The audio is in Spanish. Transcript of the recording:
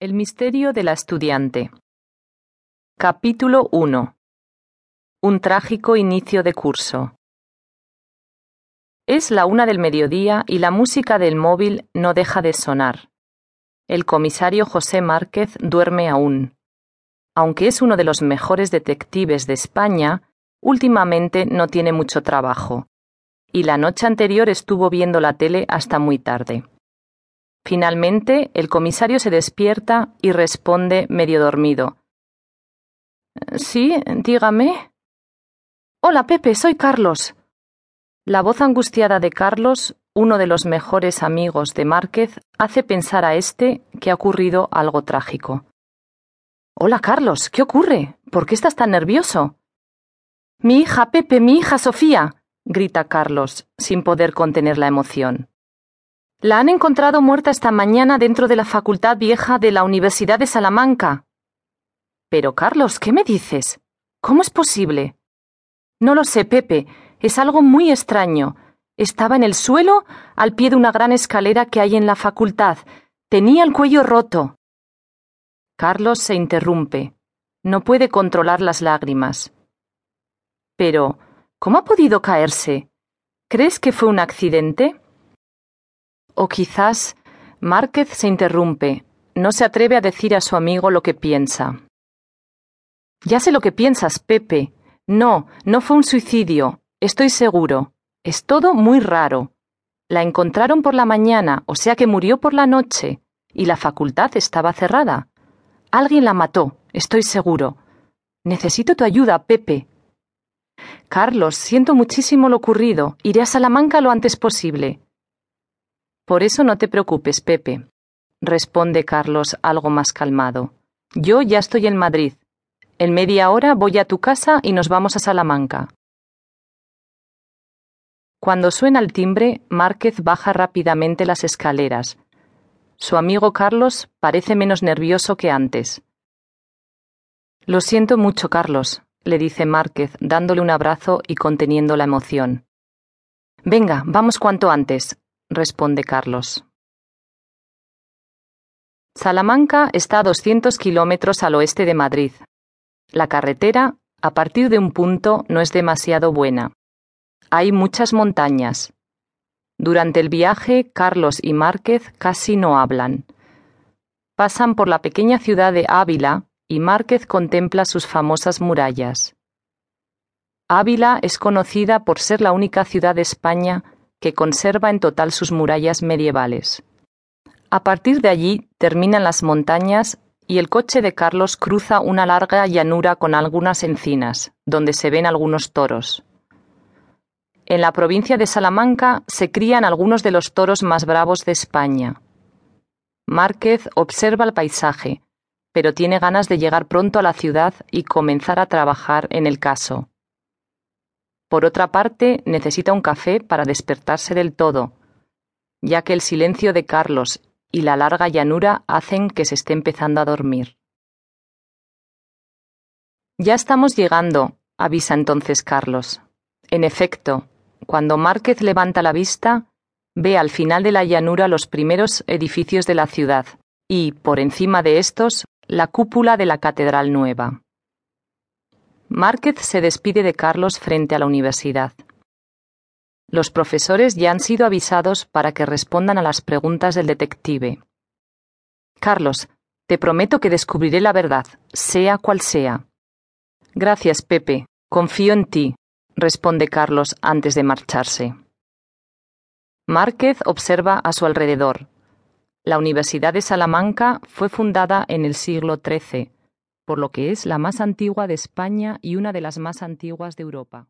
El misterio de la estudiante. Capítulo 1. Un trágico inicio de curso. Es la una del mediodía y la música del móvil no deja de sonar. El comisario José Márquez duerme aún. Aunque es uno de los mejores detectives de España, últimamente no tiene mucho trabajo. Y la noche anterior estuvo viendo la tele hasta muy tarde. Finalmente, el comisario se despierta y responde medio dormido. Sí, dígame. Hola, Pepe, soy Carlos. La voz angustiada de Carlos, uno de los mejores amigos de Márquez, hace pensar a éste que ha ocurrido algo trágico. Hola, Carlos, ¿qué ocurre? ¿Por qué estás tan nervioso? Mi hija, Pepe, mi hija Sofía, grita Carlos, sin poder contener la emoción. La han encontrado muerta esta mañana dentro de la Facultad Vieja de la Universidad de Salamanca. Pero, Carlos, ¿qué me dices? ¿Cómo es posible? No lo sé, Pepe. Es algo muy extraño. Estaba en el suelo, al pie de una gran escalera que hay en la facultad. Tenía el cuello roto. Carlos se interrumpe. No puede controlar las lágrimas. Pero, ¿cómo ha podido caerse? ¿Crees que fue un accidente? O quizás Márquez se interrumpe. No se atreve a decir a su amigo lo que piensa. Ya sé lo que piensas, Pepe. No, no fue un suicidio. Estoy seguro. Es todo muy raro. La encontraron por la mañana, o sea que murió por la noche, y la facultad estaba cerrada. Alguien la mató, estoy seguro. Necesito tu ayuda, Pepe. Carlos, siento muchísimo lo ocurrido. Iré a Salamanca lo antes posible. Por eso no te preocupes, Pepe, responde Carlos algo más calmado. Yo ya estoy en Madrid. En media hora voy a tu casa y nos vamos a Salamanca. Cuando suena el timbre, Márquez baja rápidamente las escaleras. Su amigo Carlos parece menos nervioso que antes. Lo siento mucho, Carlos, le dice Márquez, dándole un abrazo y conteniendo la emoción. Venga, vamos cuanto antes responde Carlos. Salamanca está a 200 kilómetros al oeste de Madrid. La carretera, a partir de un punto, no es demasiado buena. Hay muchas montañas. Durante el viaje, Carlos y Márquez casi no hablan. Pasan por la pequeña ciudad de Ávila y Márquez contempla sus famosas murallas. Ávila es conocida por ser la única ciudad de España que conserva en total sus murallas medievales. A partir de allí terminan las montañas y el coche de Carlos cruza una larga llanura con algunas encinas, donde se ven algunos toros. En la provincia de Salamanca se crían algunos de los toros más bravos de España. Márquez observa el paisaje, pero tiene ganas de llegar pronto a la ciudad y comenzar a trabajar en el caso. Por otra parte, necesita un café para despertarse del todo, ya que el silencio de Carlos y la larga llanura hacen que se esté empezando a dormir. Ya estamos llegando, avisa entonces Carlos. En efecto, cuando Márquez levanta la vista, ve al final de la llanura los primeros edificios de la ciudad y, por encima de estos, la cúpula de la Catedral Nueva. Márquez se despide de Carlos frente a la universidad. Los profesores ya han sido avisados para que respondan a las preguntas del detective. Carlos, te prometo que descubriré la verdad, sea cual sea. Gracias, Pepe. Confío en ti, responde Carlos antes de marcharse. Márquez observa a su alrededor. La Universidad de Salamanca fue fundada en el siglo XIII por lo que es la más antigua de España y una de las más antiguas de Europa.